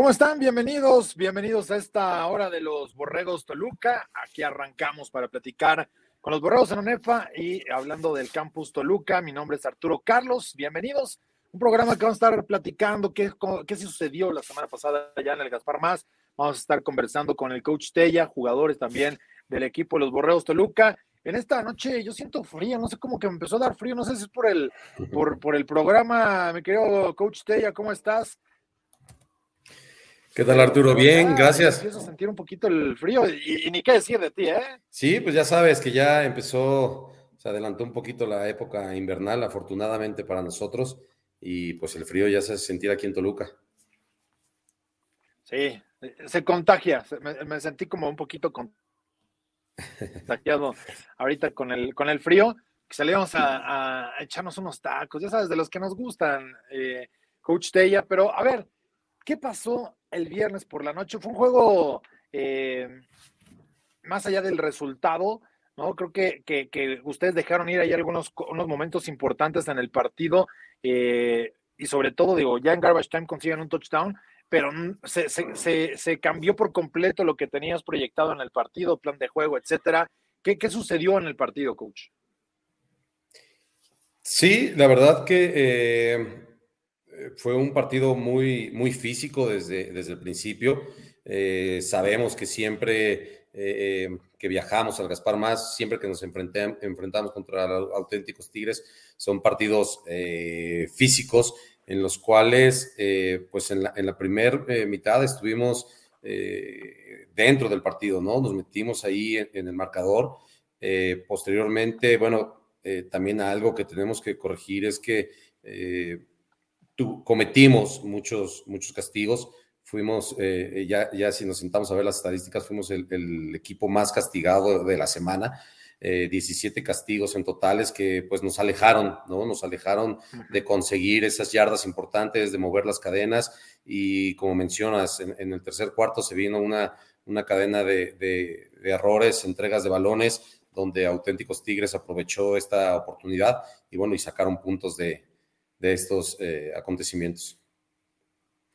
¿Cómo están? Bienvenidos, bienvenidos a esta hora de los Borregos Toluca. Aquí arrancamos para platicar con los Borregos en UNEFA y hablando del campus Toluca. Mi nombre es Arturo Carlos. Bienvenidos. Un programa que vamos a estar platicando qué, qué sucedió la semana pasada allá en el Gaspar Más. Vamos a estar conversando con el coach Tella, jugadores también del equipo de los Borregos Toluca. En esta noche yo siento frío, no sé cómo que me empezó a dar frío, no sé si es por el, por, por el programa, mi querido coach Tella, ¿cómo estás? ¿Qué tal, Arturo? Bien, gracias. Empiezo a sentir un poquito el frío y, ni qué decir de ti, ¿eh? Sí, pues ya sabes que ya empezó, se adelantó un poquito la época invernal, afortunadamente para nosotros, y pues el frío ya se hace sentir aquí en Toluca. Sí, se contagia, me, sentí como un poquito contagiado ahorita con el, con el frío, que salíamos a, echarnos unos tacos, ya sabes, de los que nos gustan, eh, Coach Tella, pero a ver, ¿qué pasó el viernes por la noche. Fue un juego eh, más allá del resultado, ¿no? Creo que, que, ustedes dejaron ir ahí algunos unos momentos importantes en el partido eh, y sobre todo, digo, ya en Garbage Time consiguen un touchdown, pero se, se, cambió por completo lo que tenías proyectado en el partido, plan de juego, etcétera. ¿Qué, qué sucedió en el partido, coach? Sí, la verdad que eh, fue un partido muy, muy físico desde, desde el principio. Eh, sabemos que siempre eh, eh, que viajamos al Gaspar Más, siempre que nos enfrentamos contra auténticos Tigres, son partidos físicos en los cuales, pues en la, en la primera mitad estuvimos dentro del partido, ¿no? Nos metimos ahí en el marcador. posteriormente, bueno, también algo que tenemos que corregir es que cometimos muchos, muchos castigos. Fuimos, eh, ya, ya si nos sentamos a ver las estadísticas, fuimos el, equipo más castigado de la semana. 17 eh, castigos en totales que pues nos alejaron, ¿no? Nos alejaron de conseguir esas yardas importantes, de mover las cadenas y como mencionas, en, el tercer cuarto se vino una, una cadena de, de, errores, entregas de balones, donde Auténticos Tigres aprovechó esta oportunidad y bueno, y sacaron puntos de, de estos eh, acontecimientos.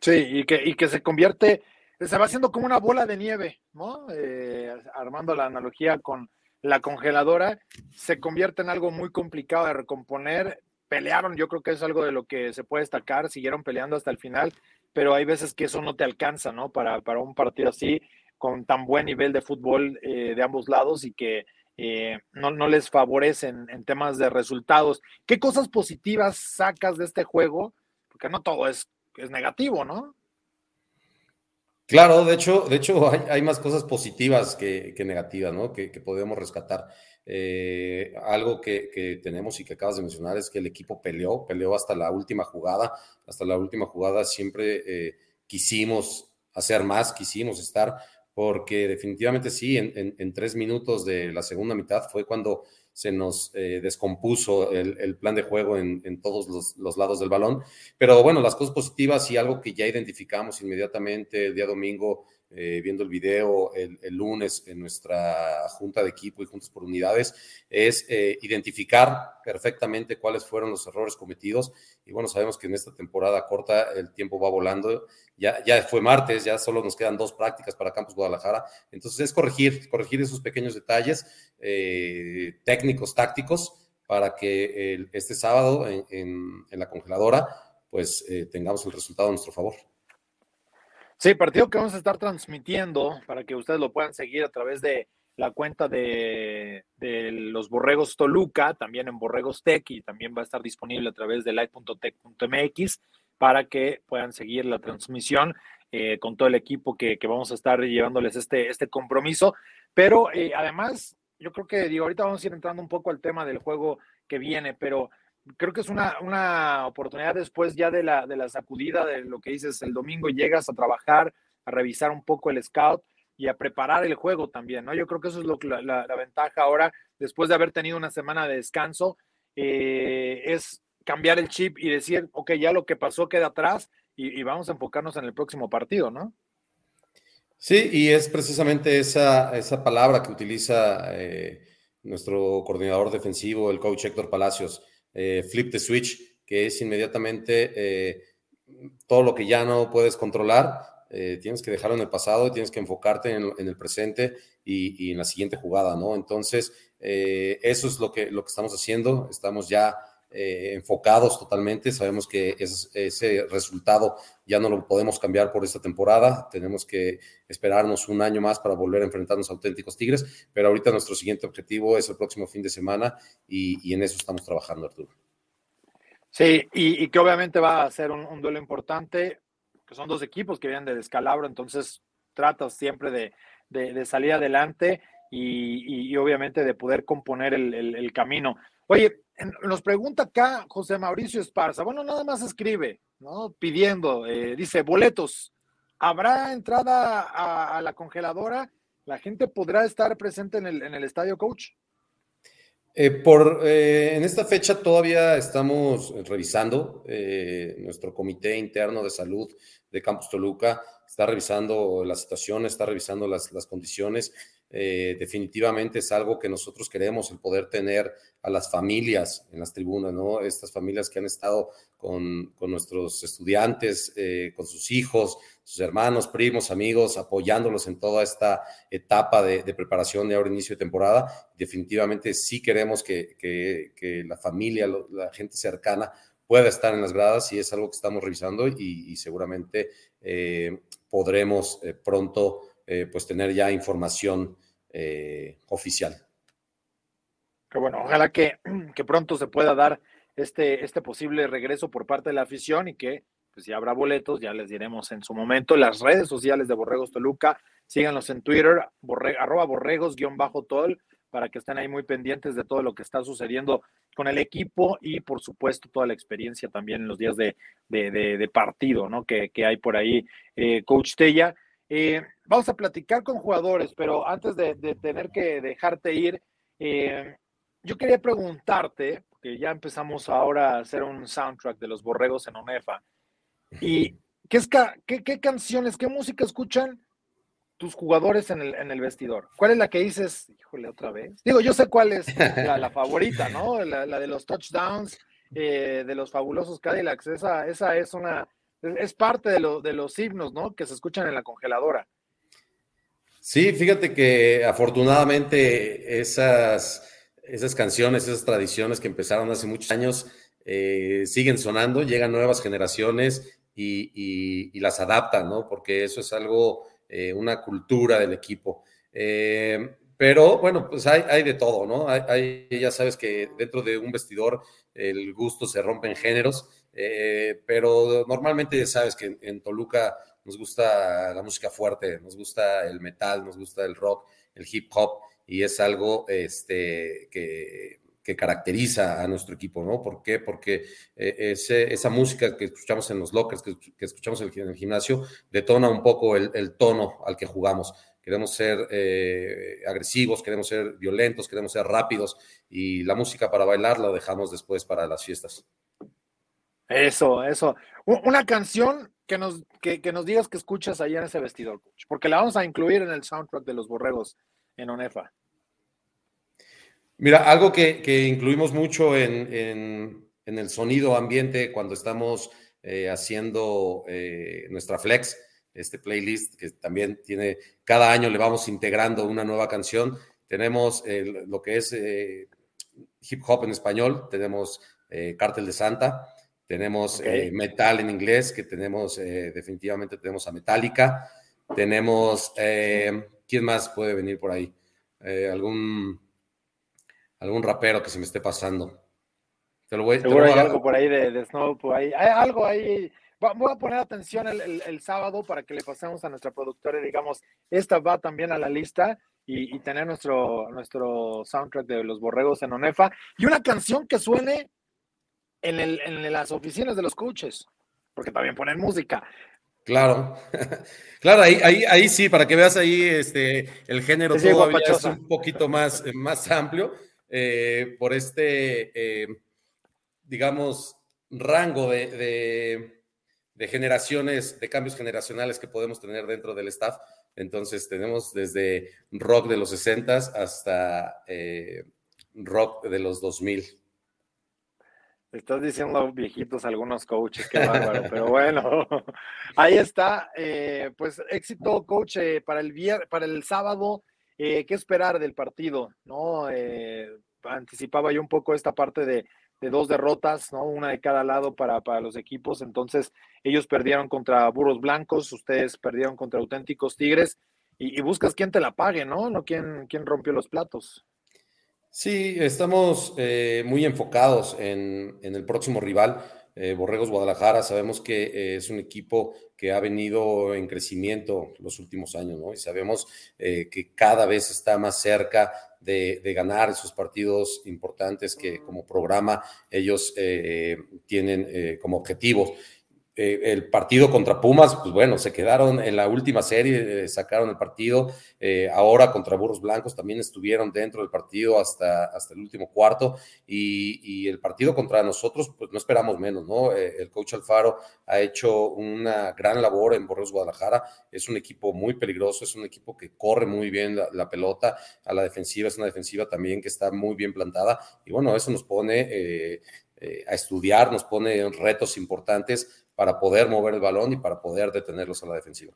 Sí, y que, y que se convierte, se va haciendo como una bola de nieve, ¿no? Eh, armando la analogía con la congeladora, se convierte en algo muy complicado de recomponer. Pelearon, yo creo que es algo de lo que se puede destacar, siguieron peleando hasta el final, pero hay veces que eso no te alcanza, ¿no? Para, para un partido así, con tan buen nivel de fútbol eh, de ambos lados y que eh, no, no, les favorecen en temas de resultados. ¿Qué cosas positivas sacas de este juego? Porque no todo es, es negativo, ¿no? Claro, de hecho, de hecho hay, más cosas positivas que, negativas, ¿no? Que, podemos rescatar. Eh, algo que, tenemos y que acabas de mencionar es que el equipo peleó, peleó hasta la última jugada, hasta la última jugada siempre eh, quisimos hacer más, quisimos estar porque definitivamente sí, en, tres minutos de la segunda mitad fue cuando se nos eh, descompuso el, plan de juego en, todos los, los, lados del balón. Pero bueno, las cosas positivas y algo que ya identificamos inmediatamente el día domingo eh, viendo el video el, lunes en nuestra junta de equipo y juntas por unidades, es eh, identificar perfectamente cuáles fueron los errores cometidos. Y bueno, sabemos que en esta temporada corta el tiempo va volando. Ya, ya fue martes, ya solo nos quedan dos prácticas para Campus Guadalajara. Entonces es corregir, corregir esos pequeños detalles eh, técnicos, tácticos, para que este sábado en, la congeladora pues tengamos el resultado a nuestro favor. Sí, partido que vamos a estar transmitiendo para que ustedes lo puedan seguir a través de la cuenta de, los Borregos Toluca, también en Borregos Tech y también va a estar disponible a través de live.tech.mx para que puedan seguir la transmisión eh, con todo el equipo que, vamos a estar llevándoles este, este compromiso. Pero eh, además, yo creo que digo, ahorita vamos a ir entrando un poco al tema del juego que viene, pero creo que es una, una oportunidad después ya de la, de la sacudida de lo que dices el domingo, llegas a trabajar, a revisar un poco el scout y a preparar el juego también, ¿no? Yo creo que eso es lo, la, la, ventaja ahora, después de haber tenido una semana de descanso, eh, es cambiar el chip y decir, ok, ya lo que pasó queda atrás y, vamos a enfocarnos en el próximo partido, ¿no? Sí, y es precisamente esa, esa palabra que utiliza eh, nuestro coordinador defensivo, el coach Héctor Palacios eh, flip the switch, que es inmediatamente eh, todo lo que ya no puedes controlar, eh, tienes que dejarlo en el pasado, tienes que enfocarte en, el presente y, en la siguiente jugada, ¿no? Entonces, eso es lo que, lo que estamos haciendo, estamos ya eh, enfocados totalmente, sabemos que ese resultado ya no lo podemos cambiar por esta temporada, tenemos que esperarnos un año más para volver a enfrentarnos a auténticos Tigres, pero ahorita nuestro siguiente objetivo es el próximo fin de semana y, en eso estamos trabajando, Arturo. Sí, y, que obviamente va a ser un, duelo importante, que son dos equipos que vienen de descalabro, entonces tratas siempre de, salir adelante y, obviamente de poder componer el camino. Oye, nos pregunta acá José Mauricio Esparza. Bueno, nada más escribe, ¿no? Pidiendo, eh, dice, boletos. ¿Habrá entrada a, la congeladora? ¿La gente podrá estar presente en el, en el estadio, coach? Eh, por, eh, en esta fecha todavía estamos revisando nuestro comité interno de salud de Campus Toluca, está revisando la situación, está revisando las condiciones eh, definitivamente es algo que nosotros queremos, el poder tener a las familias en las tribunas, ¿no? Estas familias que han estado con, nuestros estudiantes, eh, con sus hijos, sus hermanos, primos, amigos, apoyándolos en toda esta etapa de, preparación de ahora inicio de temporada. Definitivamente sí queremos que, la familia, la gente cercana pueda estar en las gradas y es algo que estamos revisando y, seguramente eh, podremos pronto pues tener ya información eh, oficial. Que bueno, ojalá que, que, pronto se pueda dar este, este posible regreso por parte de la afición y que pues ya habrá boletos, ya les diremos en su momento. Las redes sociales de Borregos Toluca, síganlos en Twitter, arroba borregos-tol, para que estén ahí muy pendientes de todo lo que está sucediendo con el equipo y por supuesto toda la experiencia también en los días de, de, partido, ¿no? Que, que, hay por ahí. Eh, Coach Tella, eh, vamos a platicar con jugadores, pero antes de, tener que dejarte ir, eh, yo quería preguntarte, porque ya empezamos ahora a hacer un soundtrack de los borregos en ONEFA, y ¿qué, es, qué, canciones, qué música escuchan tus jugadores en el, vestidor? ¿Cuál es la que dices, híjole, otra vez? Digo, yo sé cuál es la, favorita, ¿no? La, de los touchdowns, eh, de los fabulosos Cadillacs, esa, esa es una es parte de, de los himnos, ¿no? Que se escuchan en la congeladora. Sí, fíjate que afortunadamente esas, esas canciones, esas tradiciones que empezaron hace muchos años, eh, siguen sonando, llegan nuevas generaciones y, las adaptan, ¿no? Porque eso es algo, eh, una cultura del equipo. Eh, pero bueno, pues hay, hay, de todo, ¿no? Hay, ya sabes que dentro de un vestidor el gusto se rompe en géneros eh, pero normalmente ya sabes que en, Toluca nos gusta la música fuerte, nos gusta el metal, nos gusta el rock, el hip hop, y es algo este, que, caracteriza a nuestro equipo, ¿no? ¿Por qué? Porque eh, esa música que escuchamos en los lockers, que, escuchamos en el, gimnasio, detona un poco el, tono al que jugamos. Queremos ser eh, agresivos, queremos ser violentos, queremos ser rápidos, y la música para bailar la dejamos después para las fiestas. Eso, eso. Una canción que nos, que, nos digas que escuchas allá en ese vestidor, porque la vamos a incluir en el soundtrack de los borregos en ONEFA. Mira, algo que, incluimos mucho en, el sonido ambiente cuando estamos eh, haciendo eh, nuestra flex, este playlist que también tiene, cada año le vamos integrando una nueva canción. Tenemos lo que es eh, hip hop en español, tenemos Cártel de Santa, tenemos eh, metal en inglés, que tenemos, eh, definitivamente tenemos a Metallica. Tenemos, eh, ¿quién más puede venir por ahí? algún, algún rapero que se me esté pasando. Te lo voy, Seguro hay algo por ahí de, de Snow, hay algo ahí. Voy a poner atención el, sábado para que le pasemos a nuestra productora digamos, esta va también a la lista y, y, tener nuestro, nuestro soundtrack de los borregos en Onefa. Y una canción que suene en, las oficinas de los coaches, porque también ponen música. Claro, claro, ahí, ahí, ahí sí, para que veas ahí este, el género todavía es un poquito más, más amplio eh, por este, eh, digamos, rango de, de, generaciones, de cambios generacionales que podemos tener dentro del staff. Entonces tenemos desde rock de los 60 hasta eh, rock de los 2000. Estás diciendo viejitos algunos coaches, qué bárbaro, pero bueno, ahí está. Eh, pues éxito, coach, eh, para el para el sábado. Eh, ¿Qué esperar del partido? ¿No? anticipaba yo un poco esta parte de, dos derrotas, ¿no? Una de cada lado para, para, los equipos. Entonces, ellos perdieron contra Burros Blancos, ustedes perdieron contra auténticos Tigres, y, buscas quién te la pague, ¿no? No quién, quién rompió los platos. Sí, estamos eh, muy enfocados en, el próximo rival, eh, Borregos Guadalajara. Sabemos que eh, es un equipo que ha venido en crecimiento los últimos años, ¿no? Y sabemos que cada vez está más cerca de, de, ganar esos partidos importantes que como programa ellos tienen como objetivos. Eh, el partido contra Pumas, pues bueno, se quedaron en la última serie, eh, sacaron el partido. Eh, ahora contra Burros Blancos también estuvieron dentro del partido hasta, hasta el último cuarto. Y, el partido contra nosotros, pues no esperamos menos, ¿no? el coach Alfaro ha hecho una gran labor en Borreos Guadalajara. Es un equipo muy peligroso, es un equipo que corre muy bien la, pelota a la defensiva, es una defensiva también que está muy bien plantada. Y bueno, eso nos pone. a estudiar, nos pone retos importantes para poder mover el balón y para poder detenerlos a la defensiva.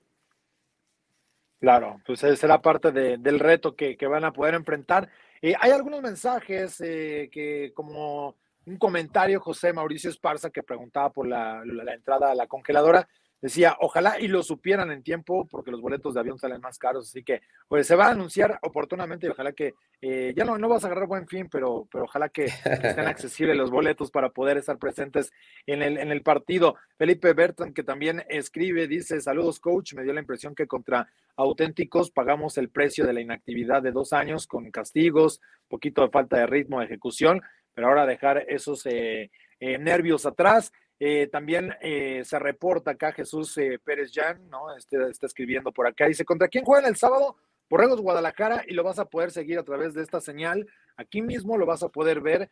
Claro, pues será parte del reto que, van a poder enfrentar. Eh, hay algunos mensajes eh, que, como un comentario, José Mauricio Esparza, que preguntaba por la entrada a la congeladora, decía, ojalá y lo supieran en tiempo, porque los boletos de avión salen más caros, así que pues se va a anunciar oportunamente y ojalá que, eh, ya no, no vas a agarrar buen fin, pero, pero ojalá que estén accesibles los boletos para poder estar presentes en el, en el partido. Felipe Bertan, que también escribe, dice, saludos coach, me dio la impresión que contra auténticos pagamos el precio de la inactividad de dos años con castigos, poquito de falta de ritmo de ejecución, pero ahora dejar esos eh, eh, nervios atrás eh, también eh, se reporta acá Jesús eh, Pérez Jan, ¿no? Este, está escribiendo por acá. Dice, ¿contra quién juegan el sábado? Borregos Guadalajara y lo vas a poder seguir a través de esta señal. Aquí mismo lo vas a poder ver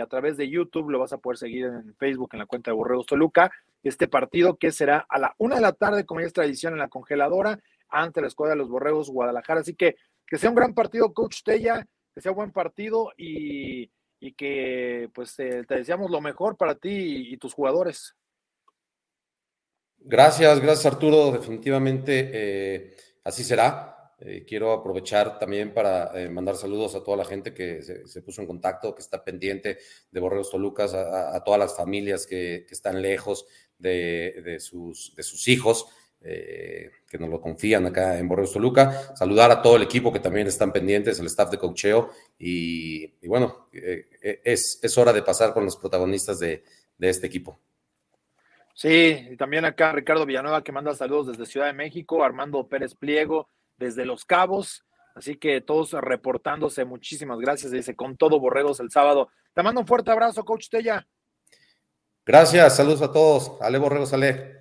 a través de YouTube, lo vas a poder seguir en Facebook, en la cuenta de Borregos Toluca. Este partido que será a la una de la tarde, como es tradición en la congeladora, ante la escuadra de los Borregos Guadalajara. Así que que sea un gran partido, Coach Tella, que sea un buen partido y y que pues te deseamos lo mejor para ti y, tus jugadores. Gracias, gracias Arturo. Definitivamente eh, así será. Eh, quiero aprovechar también para eh, mandar saludos a toda la gente que se, puso en contacto, que está pendiente de Borreos Tolucas, a, todas las familias que, están lejos de, sus, hijos. Eh, que nos lo confían acá en Borreos Toluca. Saludar a todo el equipo que también están pendientes, el staff de cocheo. Y, bueno, eh, eh, es, es, hora de pasar con los protagonistas de, este equipo. Sí, y también acá Ricardo Villanueva que manda saludos desde Ciudad de México, Armando Pérez Pliego desde Los Cabos. Así que todos reportándose, muchísimas gracias. Dice, con todo Borregos el sábado. Te mando un fuerte abrazo, Coach Tella. Gracias, saludos a todos. Ale Borregos, Ale.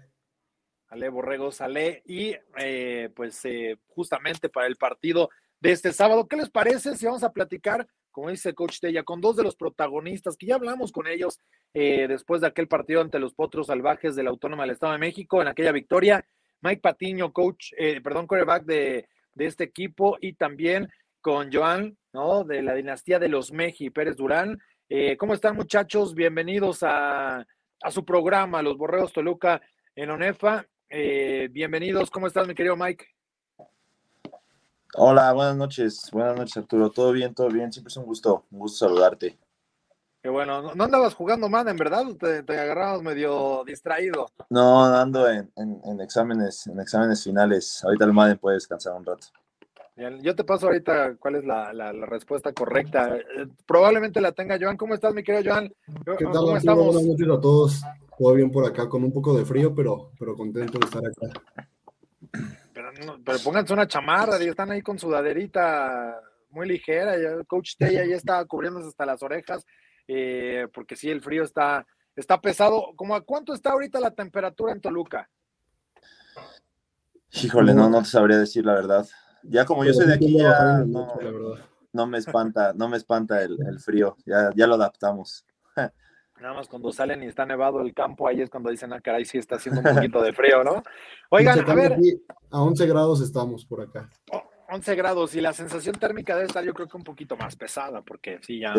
Ale Borrego Sale y eh, pues eh, justamente para el partido de este sábado. ¿Qué les parece si vamos a platicar, como dice Coach Tella, con dos de los protagonistas que ya hablamos con ellos eh, después de aquel partido ante los Potros Salvajes de la Autónoma del Estado de México en aquella victoria? Mike Patiño, coach, perdón, coreback de, de este equipo y también con Joan, ¿no? De la dinastía de los Meji, Pérez Durán. ¿Cómo están muchachos? Bienvenidos a, a su programa, Los Borreos Toluca en ONEFA. Eh, bienvenidos, ¿cómo estás, mi querido Mike? Hola, buenas noches, buenas noches, Arturo. ¿Todo bien? ¿Todo bien? Siempre es un gusto, un gusto saludarte. Qué bueno, ¿no, andabas jugando mal, en verdad? ¿Te, te agarrabas medio distraído? No, ando en, exámenes, en exámenes finales. Ahorita el Madden puede descansar un rato. yo te paso ahorita cuál es la, respuesta correcta. Eh, probablemente la tenga Joan. ¿Cómo estás, mi querido Joan? ¿Qué tal, ¿Cómo estamos? Buenas noches a todos. Todo bien por acá, con un poco de frío, pero, pero contento de estar acá. Pero, pero pónganse una chamarra, están ahí con sudaderita muy ligera. el coach Tella ya está cubriéndose hasta las orejas, eh, porque sí, el frío está, está pesado. ¿Cómo a cuánto está ahorita la temperatura en Toluca? Híjole, no, no te sabría decir la verdad. Ya como yo soy de aquí, ya no, me espanta, no me espanta el, el frío, ya, ya lo adaptamos. Nada más cuando salen y está nevado el campo, ahí es cuando dicen, ah, caray, sí está haciendo un poquito de frío, ¿no? Oigan, a ver. a 11 grados estamos por acá. 11 grados y la sensación térmica debe estar yo creo que un poquito más pesada, porque sí, ya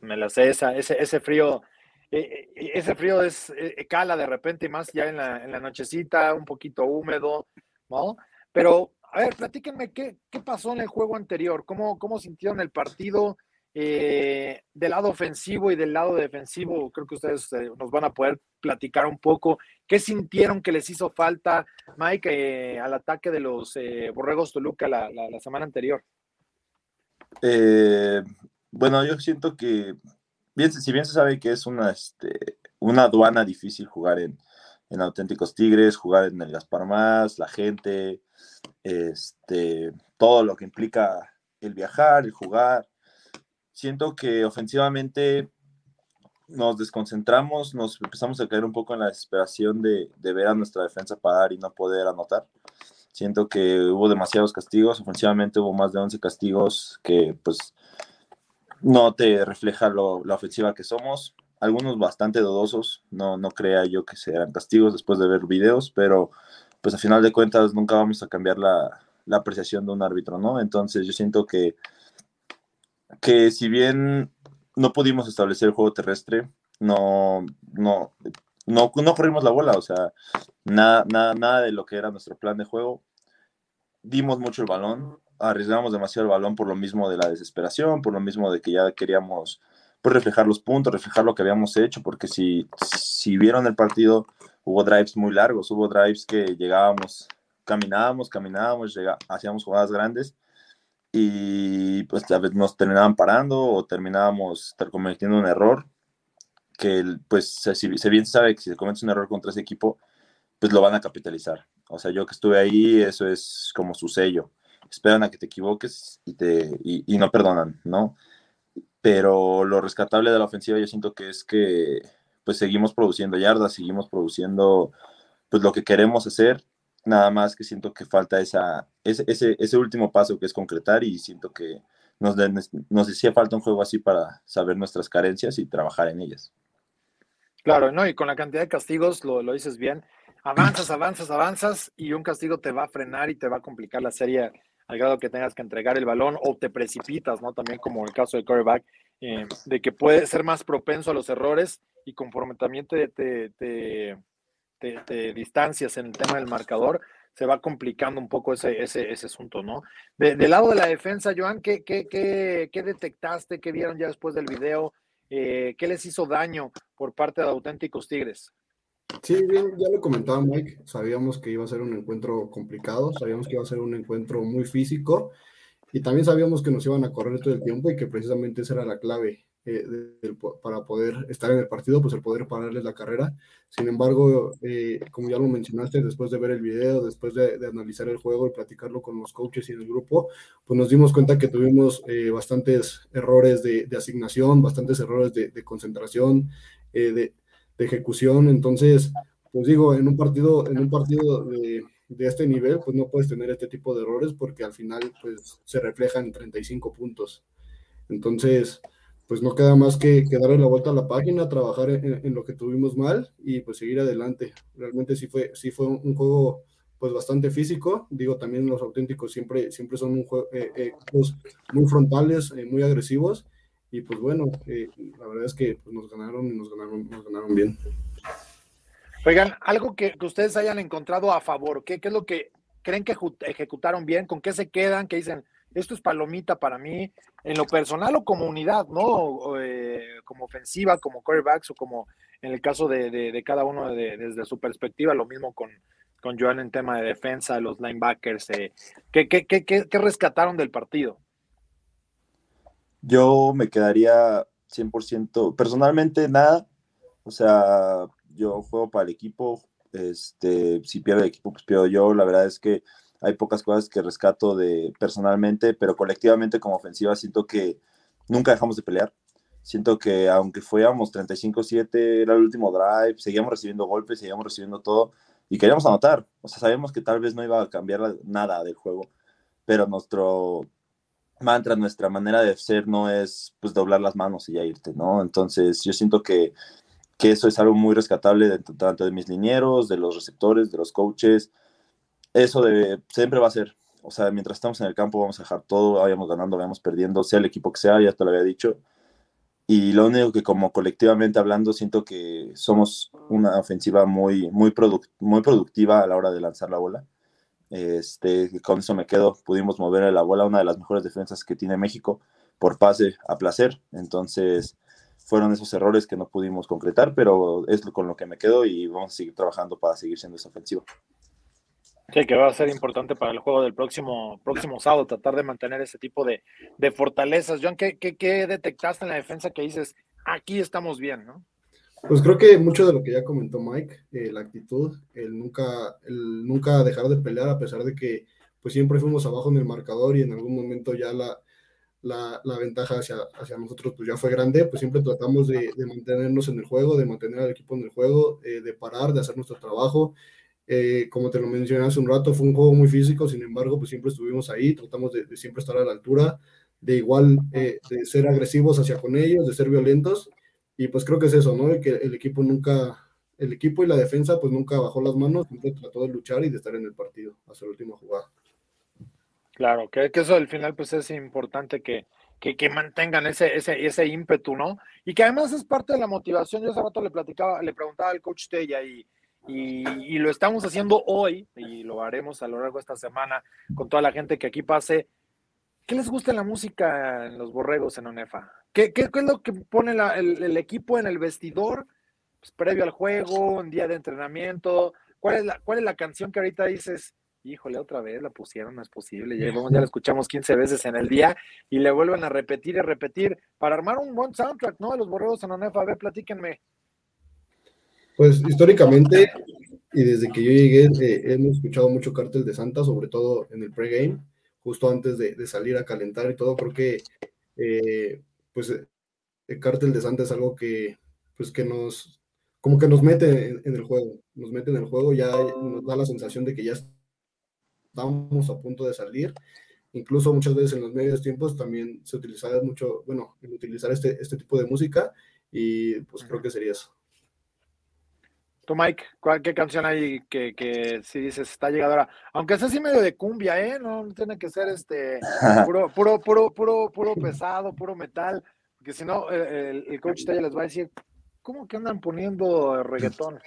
me la sé, esa, ese, ese frío eh, eh, ese frío es cala de repente, más ya en la, en la nochecita, un poquito húmedo, ¿no? Pero, a ver, platíquenme, ¿qué, qué pasó en el juego anterior? ¿Cómo, cómo sintieron el partido? Eh, del lado ofensivo y del lado defensivo, creo que ustedes eh, nos van a poder platicar un poco. ¿Qué sintieron que les hizo falta, Mike, eh, al ataque de los Borregos Toluca la, semana anterior? bueno, yo siento que, bien, si bien se sabe que es una, este, una aduana difícil jugar en, en Auténticos Tigres, jugar en el Gaspar Más, la gente, este, todo lo que implica el viajar, el jugar siento que ofensivamente nos desconcentramos, nos empezamos a caer un poco en la desesperación de, ver a nuestra defensa parar y no poder anotar. Siento que hubo demasiados castigos, ofensivamente hubo más de 11 castigos que pues no te refleja la ofensiva que somos. Algunos bastante dudosos, no, no crea yo que sean castigos después de ver videos, pero pues a final de cuentas nunca vamos a cambiar la, la apreciación de un árbitro, ¿no? Entonces yo siento que que si bien no pudimos establecer el juego terrestre, no, no, no, no corrimos la bola, o sea, nada, nada, nada de lo que era nuestro plan de juego. Dimos mucho el balón, arriesgamos demasiado el balón por lo mismo de la desesperación, por lo mismo de que ya queríamos pues, reflejar los puntos, reflejar lo que habíamos hecho, porque si, si vieron el partido, hubo drives muy largos, hubo drives que llegábamos, caminábamos, caminábamos, hacíamos jugadas grandes y pues nos terminaban parando o terminábamos cometiendo un error que pues si, bien se sabe que si se comete un error contra ese equipo pues lo van a capitalizar. O sea yo que estuve ahí eso es como su sello. Esperan a que te equivoques y te y, no perdonan no pero lo rescatable de la ofensiva yo siento que es que pues seguimos produciendo yardas seguimos produciendo pues lo que queremos hacer Nada más que siento que falta esa, ese, ese, último paso que es concretar y siento que nos, nos decía falta un juego así para saber nuestras carencias y trabajar en ellas. Claro, ¿no? Y con la cantidad de castigos, lo, lo dices bien, avanzas, avanzas, avanzas y un castigo te va a frenar y te va a complicar la serie al grado que tengas que entregar el balón o te precipitas, ¿no? También como el caso de quarterback, eh, de que puede ser más propenso a los errores y conforme también te, distancias en el tema del marcador, se va complicando un poco ese, ese, ese asunto, ¿no? del lado de la defensa, Joan, ¿qué, qué, qué, qué detectaste? ¿Qué vieron ya después del video? Eh, ¿Qué les hizo daño por parte de auténticos Tigres? Sí, ya lo comentaba Mike, sabíamos que iba a ser un encuentro complicado, sabíamos que iba a ser un encuentro muy físico y también sabíamos que nos iban a correr todo el tiempo y que precisamente esa era la clave. Eh, para poder estar en el partido, pues el poder pararles la carrera. Sin embargo, eh, como ya lo mencionaste, después de ver el video, después de, analizar el juego y platicarlo con los coaches y el grupo, pues nos dimos cuenta que tuvimos eh, bastantes errores de, asignación, bastantes errores de, concentración, de, ejecución. Entonces, pues digo, en un partido, en un partido de, este nivel, pues no puedes tener este tipo de errores porque al final, pues se reflejan en 35 puntos. Entonces, pues no queda más que, darle la vuelta a la página, trabajar en, lo que tuvimos mal y pues seguir adelante. Realmente sí fue, sí fue un, juego pues bastante físico, digo también los auténticos siempre, siempre son un juego, eh, eh, muy frontales, eh, muy agresivos y pues bueno, la verdad es que pues, nos ganaron y nos ganaron, nos ganaron bien. Oigan, algo que, ustedes hayan encontrado a favor, ¿qué, ¿qué es lo que creen que ejecutaron bien? ¿Con qué se quedan? ¿Qué dicen? Esto es palomita para mí, en lo personal o como unidad, ¿no? Eh, como ofensiva, como quarterbacks o como en el caso de, cada uno desde su perspectiva, lo mismo con, con Joan en tema de defensa, los linebackers, eh, ¿qué, qué, qué, qué, rescataron del partido? Yo me quedaría 100%, personalmente nada, o sea, yo juego para el equipo, este, si pierde el equipo, pues pierdo yo, la verdad es que hay pocas cosas que rescato de personalmente, pero colectivamente como ofensiva siento que nunca dejamos de pelear. Siento que aunque fuéramos 35-7, era el último drive, seguíamos recibiendo golpes, seguíamos recibiendo todo y queríamos anotar. O sea, sabemos que tal vez no iba a cambiar nada del juego, pero nuestro mantra, nuestra manera de ser no es pues doblar las manos y ya irte, ¿no? Entonces yo siento que, que eso es algo muy rescatable de, tanto de mis linieros, de los receptores, de los coaches, eso de, siempre va a ser. O sea, mientras estamos en el campo vamos a dejar todo, vayamos ganando, vayamos perdiendo, sea el equipo que sea, ya te lo había dicho. y lo único que como colectivamente hablando siento que somos una ofensiva muy, muy, muy productiva a la hora de lanzar la bola. Este, con eso me quedo, pudimos mover la bola, una de las mejores defensas que tiene México por pase a placer. Entonces, fueron esos errores que no pudimos concretar, pero es con lo que me quedo y vamos a seguir trabajando para seguir siendo esa ofensiva. Sí, que va a ser importante para el juego del próximo, próximo sábado, tratar de mantener ese tipo de, fortalezas. John, ¿qué, ¿qué, detectaste en la defensa que dices, aquí estamos bien, ¿no? Pues creo que mucho de lo que ya comentó Mike, eh, la actitud, el nunca, el nunca dejar de pelear a pesar de que pues siempre fuimos abajo en el marcador y en algún momento ya la, la, la ventaja hacia, hacia nosotros pues ya fue grande, pues siempre tratamos de, de mantenernos en el juego, de mantener al equipo en el juego, eh, de parar, de hacer nuestro trabajo eh, como te lo mencioné hace un rato, fue un juego muy físico, sin embargo, pues siempre estuvimos ahí, tratamos de, siempre estar a la altura, de igual, eh, de ser agresivos hacia con ellos, de ser violentos, y pues creo que es eso, ¿no? Que el equipo nunca, el equipo y la defensa pues nunca bajó las manos, siempre trató de luchar y de estar en el partido hasta la última jugada. Claro, que, que eso al final pues es importante que, que, que, mantengan ese, ese, ese ímpetu, ¿no? Y que además es parte de la motivación. Yo hace rato le platicaba, le preguntaba al coach Tella y, y, lo estamos haciendo hoy y lo haremos a lo largo de esta semana con toda la gente que aquí pase. ¿Qué les gusta la música en los borregos en ONEFA? ¿Qué, qué, es lo que pone el, equipo en el vestidor pues, previo al juego, en día de entrenamiento? ¿Cuál es, la, ¿Cuál es la canción que ahorita dices, híjole, otra vez la pusieron, no es posible, ya, ya la escuchamos 15 veces en el día y le vuelven a repetir y repetir para armar un buen soundtrack, ¿no? De los borregos en ONEFA, a ver, platíquenme. Pues históricamente, y desde que yo llegué, eh, hemos escuchado mucho Cártel de Santa, sobre todo en el pregame, justo antes de, salir a calentar y todo. Creo que, eh, pues, el Cártel de Santa es algo que, pues, que nos, como que nos mete en, el juego, nos mete en el juego, ya nos da la sensación de que ya estamos a punto de salir. Incluso muchas veces en los medios tiempos también se utilizaba mucho, bueno, en utilizar este, este tipo de música y pues creo que sería eso. Tú, Mike, ¿cuál, ¿qué canción hay que, que si dices está llegadora? Aunque sea así medio de cumbia, ¿eh? No tiene que ser este puro, puro, puro, puro, puro pesado, puro metal, porque si no, el, coach ya les va a decir, ¿cómo que andan poniendo reggaetón?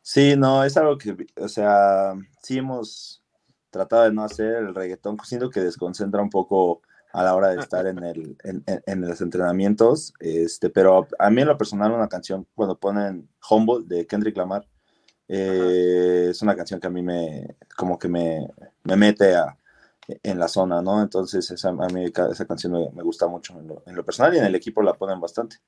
Sí, no, es algo que, o sea, sí hemos tratado de no hacer el reggaetón, siento que desconcentra un poco a la hora de estar en, el, en, en, los entrenamientos, este, pero a mí en lo personal una canción, cuando ponen Humble de Kendrick Lamar, eh, es una canción que a mí me, como que me, me mete a, en la zona, ¿no? Entonces esa, a mí esa canción me, me gusta mucho en lo, en lo, personal y en el equipo la ponen bastante.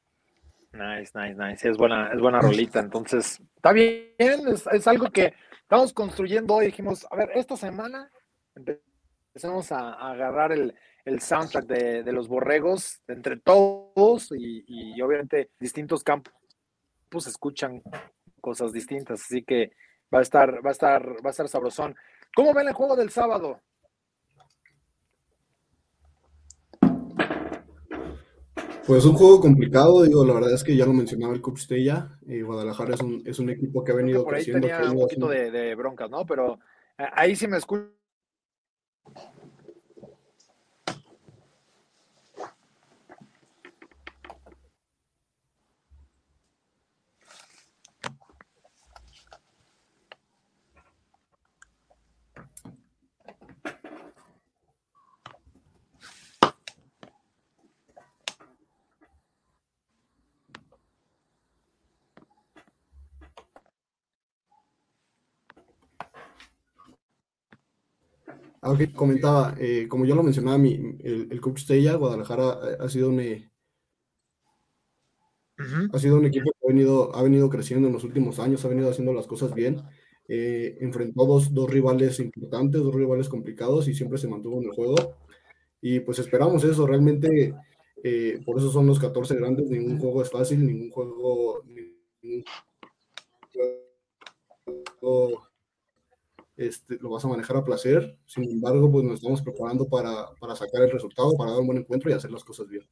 Nice, nice, nice. Es buena, es buena rolita. Entonces, está bien, es, es algo que estamos construyendo hoy. Dijimos, a ver, esta semana empezamos a, a agarrar el, el soundtrack de, los borregos entre todos y, obviamente distintos campos escuchan cosas distintas, así que va a estar, va a estar, va a estar sabrosón. ¿Cómo ven el juego del sábado? Pues un juego complicado, digo, la verdad es que ya lo mencionaba el Coach Stella, eh, Guadalajara es un, es un, equipo que ha venido Por ahí creciendo. Tenía un poquito de, de, broncas, ¿no? Pero eh, ahí sí me escucho Aunque comentaba, eh, como ya lo mencionaba, mi, el, el coach Stella, Guadalajara eh, ha sido un, eh, ha sido un equipo que ha venido, ha venido creciendo en los últimos años, ha venido haciendo las cosas bien. enfrentó dos, dos rivales importantes, dos rivales complicados y siempre se mantuvo en el juego. Y pues esperamos eso, realmente por eso son los 14 grandes, ningún juego es fácil, ningún juego, ningún juego este, lo vas a manejar a placer. Sin embargo, pues nos estamos preparando para, para sacar el resultado, para dar un buen encuentro y hacer las cosas bien.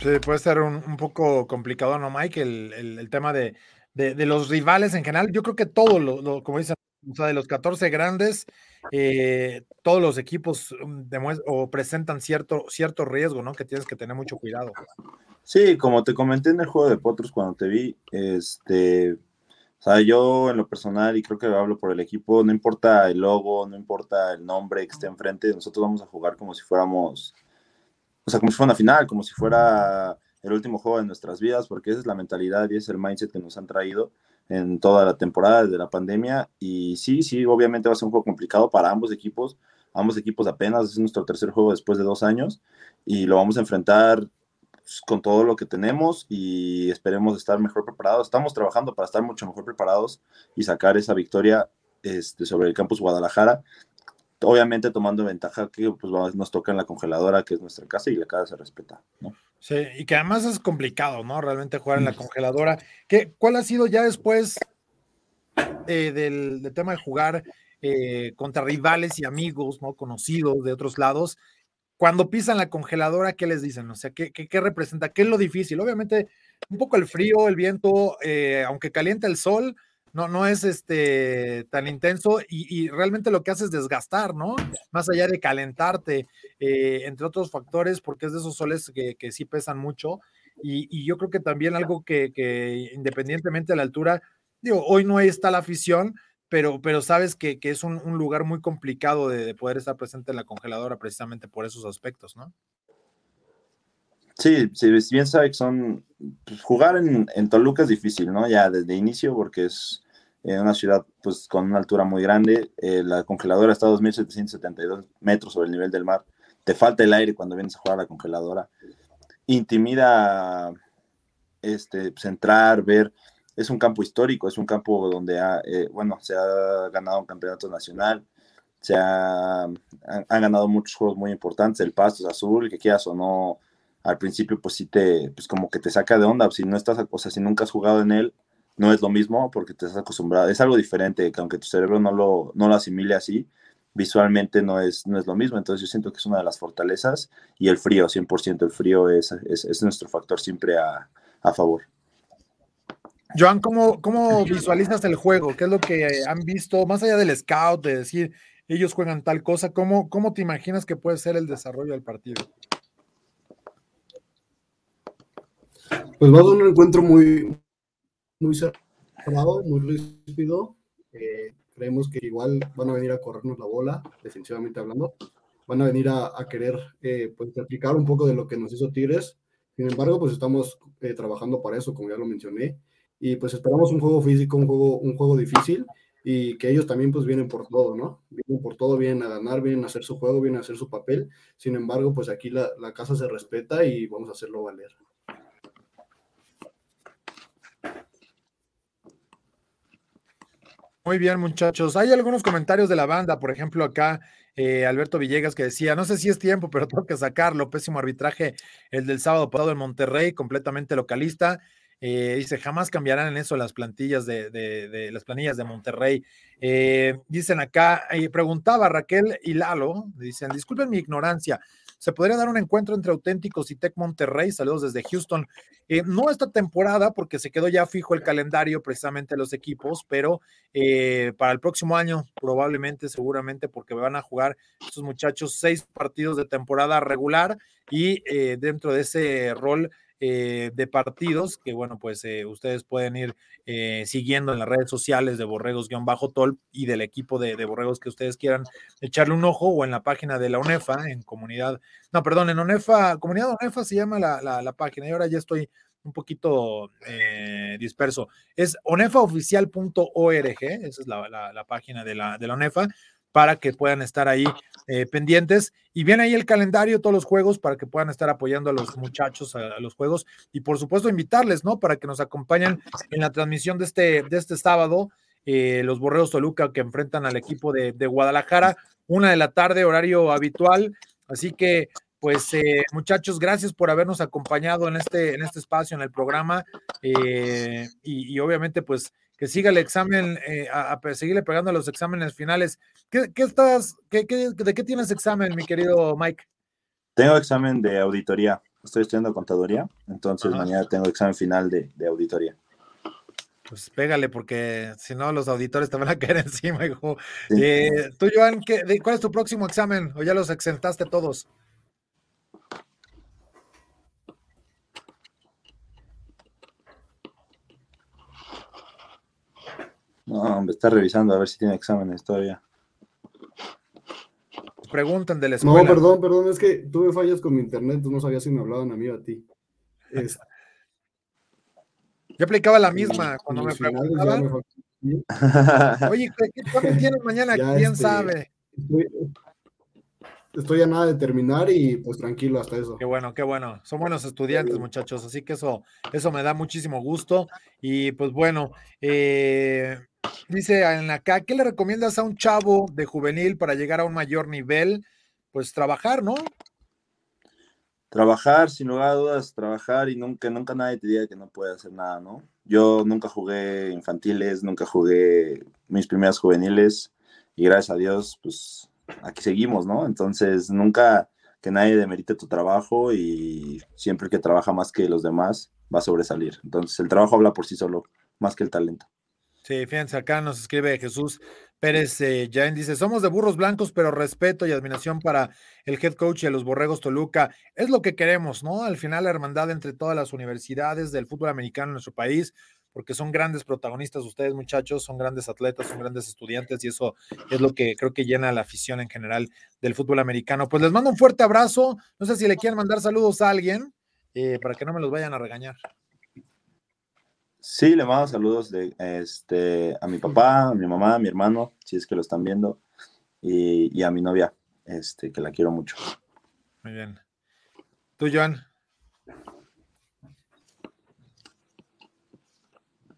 Sí, puede ser un, poco complicado, ¿no, Mike? El, tema de, de, de, los rivales en general. Yo creo que todo, lo, lo, como dicen, O sea, de los 14 grandes, eh, todos los equipos um, o presentan cierto, cierto riesgo, ¿no? Que tienes que tener mucho cuidado. Sí, como te comenté en el juego de Potros cuando te vi, este, o sea, yo en lo personal, y creo que hablo por el equipo, no importa el logo, no importa el nombre que esté enfrente, nosotros vamos a jugar como si fuéramos, o sea, como si fuera una final, como si fuera el último juego de nuestras vidas, porque esa es la mentalidad y es el mindset que nos han traído en toda la temporada desde la pandemia. Y sí, sí, obviamente va a ser un juego complicado para ambos equipos. Ambos equipos apenas, es nuestro tercer juego después de dos años y lo vamos a enfrentar pues, con todo lo que tenemos y esperemos estar mejor preparados. Estamos trabajando para estar mucho mejor preparados y sacar esa victoria este, sobre el campus Guadalajara. Obviamente tomando ventaja que pues, nos toca en la congeladora, que es nuestra casa y la casa se respeta, ¿no? Sí, y que además es complicado, ¿no? Realmente jugar en la congeladora. ¿Qué, ¿Cuál ha sido ya después eh, del, tema de jugar eh, contra rivales y amigos, ¿no? Conocidos de otros lados? Cuando pisan la congeladora, ¿qué les dicen? O sea, ¿qué, qué, representa? ¿Qué es lo difícil? Obviamente, un poco el frío, el viento, eh, aunque calienta el sol, no, no es este tan intenso y, realmente lo que hace es desgastar, ¿no? Más allá de calentarte, eh, entre otros factores, porque es de esos soles que, sí pesan mucho. Y, yo creo que también algo que, independientemente de la altura, digo, hoy no está la afición, pero, pero sabes que, es un, lugar muy complicado de, poder estar presente en la congeladora precisamente por esos aspectos, ¿no? Sí, sí, bien sabe que son, pues, jugar en, en, Toluca es difícil, ¿no? Ya desde inicio, porque es eh, una ciudad pues con una altura muy grande, eh, la congeladora está a 2.772 metros sobre el nivel del mar, te falta el aire cuando vienes a jugar a la congeladora, intimida este, pues, entrar, ver, es un campo histórico, es un campo donde ha, eh, bueno, se ha ganado un campeonato nacional, se ha, han, ganado muchos juegos muy importantes, el Pasto es azul, que quieras o no, al principio pues sí te, pues como que te saca de onda, si no estás, o sea, si nunca has jugado en él, no es lo mismo porque te estás acostumbrado, es algo diferente, que aunque tu cerebro no lo, no lo asimile así, visualmente no es, no es lo mismo, entonces yo siento que es una de las fortalezas y el frío, 100%, el frío es, es, nuestro factor siempre a, a favor. Joan, ¿cómo, ¿cómo visualizas el juego? ¿Qué es lo que han visto, más allá del scout, de decir, ellos juegan tal cosa, ¿cómo, cómo te imaginas que puede ser el desarrollo del partido? Pues va a ser un encuentro muy, muy cerrado, muy ríspido. Eh, creemos que igual van a venir a corrernos la bola, defensivamente hablando. Van a venir a, querer eh, pues, aplicar un poco de lo que nos hizo Tigres. Sin embargo, pues estamos eh, trabajando para eso, como ya lo mencioné. Y pues esperamos un juego físico, un juego, un juego difícil y que ellos también pues vienen por todo, ¿no? Vienen por todo, vienen a ganar, vienen a hacer su juego, vienen a hacer su papel. Sin embargo, pues aquí la, la casa se respeta y vamos a hacerlo valer. Muy bien, muchachos. Hay algunos comentarios de la banda, por ejemplo, acá eh, Alberto Villegas que decía, no sé si es tiempo, pero tengo que sacarlo, pésimo arbitraje el del sábado pasado en Monterrey, completamente localista. Eh, dice, jamás cambiarán en eso las plantillas de, las planillas de Monterrey. Eh, dicen acá, preguntaba Raquel y Lalo, dicen, disculpen mi ignorancia, se podría dar un encuentro entre auténticos y Tech Monterrey. Saludos desde Houston. Eh, no esta temporada, porque se quedó ya fijo el calendario precisamente de los equipos, pero eh, para el próximo año, probablemente, seguramente, porque van a jugar estos muchachos seis partidos de temporada regular y eh, dentro de ese rol eh, de partidos que, bueno, pues eh, ustedes pueden ir eh, siguiendo en las redes sociales de Borregos-Tol y del equipo de, Borregos que ustedes quieran echarle un ojo o en la página de la UNEFA, en comunidad, no, perdón, en UNEFA, comunidad UNEFA se llama la, página y ahora ya estoy un poquito disperso. Es onefaoficial.org, esa es la, página de la, de la ONEFA para que puedan estar ahí eh, pendientes. Y viene ahí el calendario, todos los juegos, para que puedan estar apoyando a los muchachos a, los juegos. Y por supuesto, invitarles, ¿no? Para que nos acompañen en la transmisión de este, de este sábado, eh, los Borreos Toluca que enfrentan al equipo de, Guadalajara, una de la tarde, horario habitual. Así que pues eh, muchachos, gracias por habernos acompañado en este, en este espacio, en el programa. y, y, obviamente, pues que siga el examen, eh, a, seguirle pegando a los exámenes finales. ¿Qué, estás, qué, de qué tienes examen, mi querido Mike? Tengo examen de auditoría. Estoy estudiando contaduría, entonces mañana tengo examen final de, auditoría. Pues pégale, porque si no, los auditores te van a caer encima, hijo. Eh, tú, Joan, ¿cuál es tu próximo examen? ¿O ya los exentaste todos? No, me está revisando a ver si tiene exámenes todavía. Preguntan de la escuela. No, perdón, perdón, es que tuve fallas con mi internet, tú no sabías si me hablaban a mí o a ti. Yo aplicaba la misma cuando me preguntaban. Oye, ¿qué examen tienes mañana? ¿Quién este, sabe? Estoy, a nada de terminar y pues tranquilo hasta eso. Qué bueno, qué bueno. Son buenos estudiantes, muchachos, así que eso, eso me da muchísimo gusto. Y pues bueno, eh, dice acá, ¿qué le recomiendas a un chavo de juvenil para llegar a un mayor nivel? Pues trabajar, ¿no? trabajar, sin lugar a dudas, trabajar y nunca, nunca nadie te diga que no puede hacer nada, ¿no? Yo nunca jugué infantiles, nunca jugué mis primeras juveniles y gracias a Dios, pues aquí seguimos, ¿no? Entonces, nunca que nadie demerite tu trabajo y siempre que trabaja más que los demás va a sobresalir. Entonces, el trabajo habla por sí solo, más que el talento. Sí, fíjense, acá nos escribe Jesús Pérez eh, dice, somos de burros blancos, pero respeto y admiración para el head coach y a los Borregos Toluca. Es lo que queremos, ¿no? Al final la hermandad entre todas las universidades del fútbol americano en nuestro país, porque son grandes protagonistas ustedes, muchachos, son grandes atletas, son grandes estudiantes y eso es lo que creo que llena la afición en general del fútbol americano. Pues les mando un fuerte abrazo. No sé si le quieren mandar saludos a alguien eh, para que no me los vayan a regañar. Sí, le mando saludos de, este, a mi papá, a mi mamá, a mi hermano, si es que lo están viendo, y, a mi novia, este, que la quiero mucho. Muy bien. ¿Tú, Joan?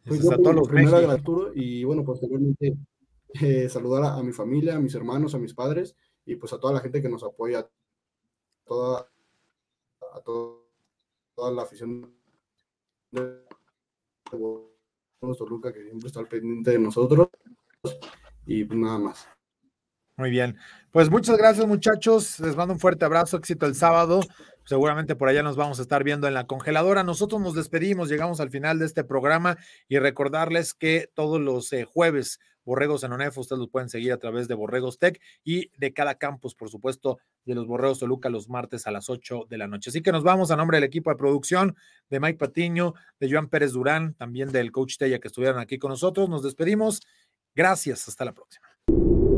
Pues yo, a todos los primero Arturo y bueno, posteriormente eh, saludar a, mi familia, a mis hermanos, a mis padres y pues a toda la gente que nos apoya, a toda, a toda la afición de Toluca que siempre está al pendiente de nosotros y nada más. Muy bien. Pues muchas gracias, muchachos. Les mando un fuerte abrazo. Éxito el sábado. Seguramente por allá nos vamos a estar viendo en la congeladora. Nosotros nos despedimos, llegamos al final de este programa y recordarles que todos los eh, jueves Borregos en ONEF, ustedes los pueden seguir a través de Borregos Tech y de cada campus, por supuesto, de los Borregos Toluca los martes a las 8 de la noche. Así que nos vamos a nombre del equipo de producción, de Mike Patiño, de Joan Pérez Durán, también del coach Tella que estuvieron aquí con nosotros. Nos despedimos. Gracias, hasta la próxima.